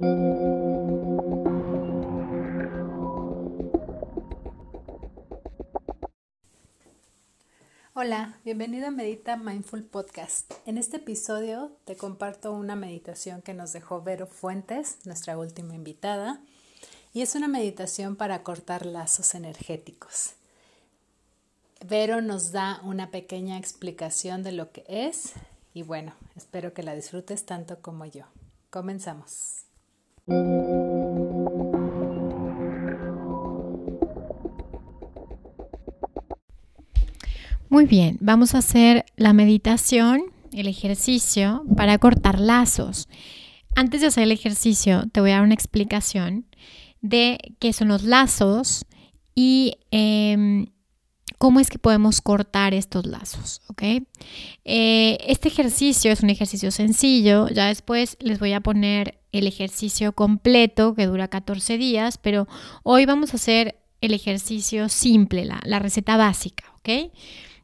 Hola, bienvenido a Medita Mindful Podcast. En este episodio te comparto una meditación que nos dejó Vero Fuentes, nuestra última invitada, y es una meditación para cortar lazos energéticos. Vero nos da una pequeña explicación de lo que es y bueno, espero que la disfrutes tanto como yo. Comenzamos. Muy bien, vamos a hacer la meditación, el ejercicio para cortar lazos. Antes de hacer el ejercicio, te voy a dar una explicación de qué son los lazos y em, cómo es que podemos cortar estos lazos, ¿ok? Eh, este ejercicio es un ejercicio sencillo, ya después les voy a poner el ejercicio completo que dura 14 días, pero hoy vamos a hacer el ejercicio simple, la, receta básica, ¿ok?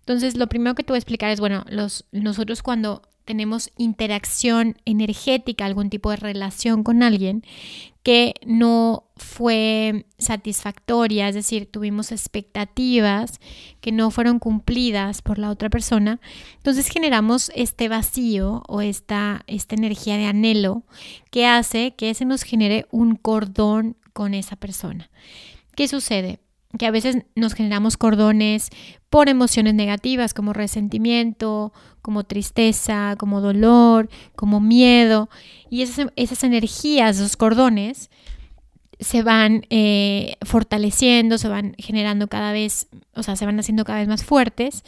Entonces, lo primero que te voy a explicar es, bueno, los, nosotros cuando tenemos interacción energética, algún tipo de relación con alguien que no fue satisfactoria, es decir, tuvimos expectativas que no fueron cumplidas por la otra persona, entonces generamos este vacío o esta, esta energía de anhelo que hace que se nos genere un cordón con esa persona. ¿Qué sucede? Que a veces nos generamos cordones por emociones negativas como resentimiento, como tristeza, como dolor, como miedo. Y esas, energías, esos cordones, se van eh, fortaleciendo, se van generando cada vez, o sea, se van haciendo cada vez más fuertes.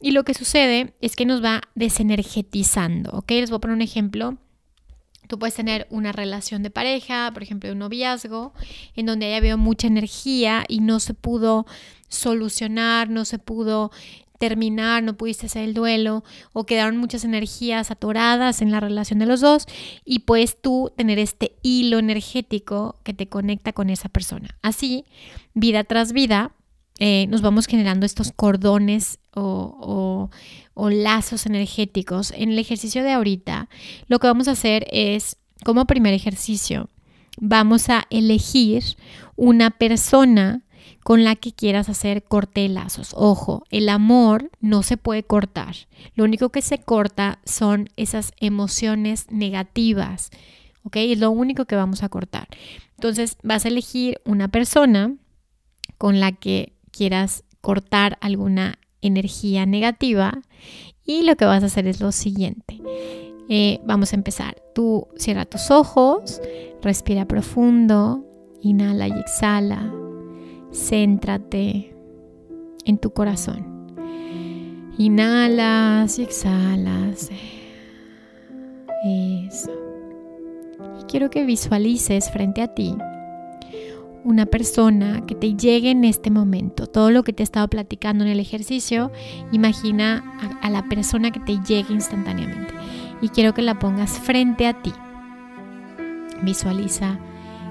Y lo que sucede es que nos va desenergetizando, ¿ok? Les voy a poner un ejemplo Tú puedes tener una relación de pareja, por ejemplo, un noviazgo, en donde haya habido mucha energía y no se pudo solucionar, no se pudo terminar, no pudiste hacer el duelo o quedaron muchas energías atoradas en la relación de los dos y puedes tú tener este hilo energético que te conecta con esa persona. Así, vida tras vida, eh, nos vamos generando estos cordones o, o, lazos energéticos. En el ejercicio de ahorita, lo que vamos a hacer es, como primer ejercicio, vamos a elegir una persona con la que quieras hacer corte lazos. Ojo, el amor no se puede cortar. Lo único que se corta son esas emociones negativas. ¿Ok? Es lo único que vamos a cortar. Entonces vas a elegir una persona con la que quieras cortar alguna energía negativa y lo que vas a hacer es lo siguiente. Eh, vamos a empezar. Tú cierra tus ojos, respira profundo, inhala y exhala. Céntrate en tu corazón. Inhalas y exhalas. Eso. Y quiero que visualices frente a ti una persona que te llegue en este momento. Todo lo que te he estado platicando en el ejercicio, imagina a, la persona que te llegue instantáneamente. Y quiero que la pongas frente a ti. Visualiza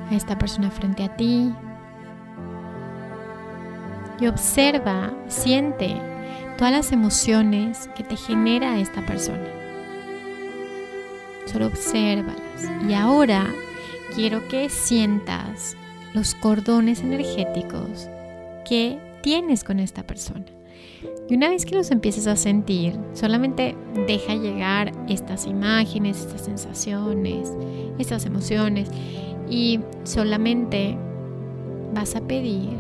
a esta persona frente a ti. Y observa, siente todas las emociones que te genera esta persona. Solo obsérvalas. Y ahora quiero que sientas los cordones energéticos que tienes con esta persona. Y una vez que los empieces a sentir, solamente deja llegar estas imágenes, estas sensaciones, estas emociones y solamente vas a pedir,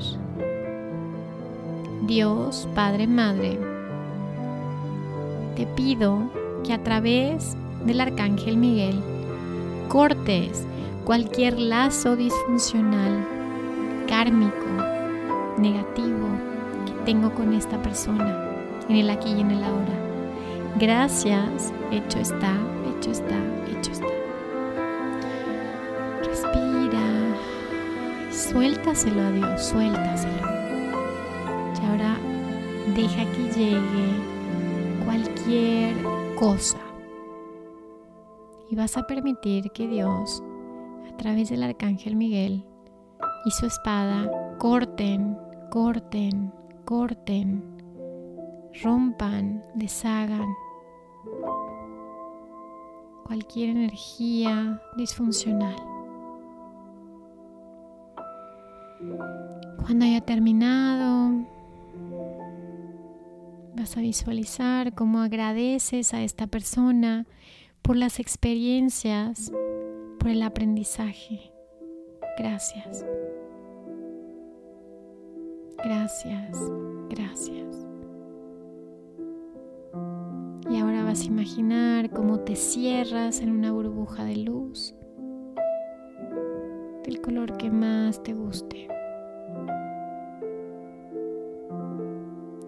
Dios, Padre, Madre, te pido que a través del Arcángel Miguel cortes cualquier lazo disfuncional, kármico, negativo que tengo con esta persona, en el aquí y en el ahora. Gracias, hecho está, hecho está, hecho está. Respira, suéltaselo a Dios, suéltaselo. Y ahora deja que llegue cualquier cosa. Y vas a permitir que Dios través del arcángel Miguel y su espada corten, corten, corten, rompan, deshagan cualquier energía disfuncional. Cuando haya terminado, vas a visualizar cómo agradeces a esta persona por las experiencias, por el aprendizaje. Gracias. Gracias, gracias. Y ahora vas a imaginar cómo te cierras en una burbuja de luz del color que más te guste.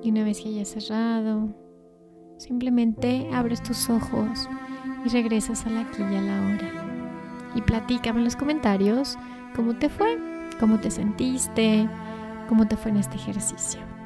Y una vez que hayas cerrado, simplemente abres tus ojos y regresas a la aquí y a la hora. Y platícame en los comentarios cómo te fue, cómo te sentiste, cómo te fue en este ejercicio.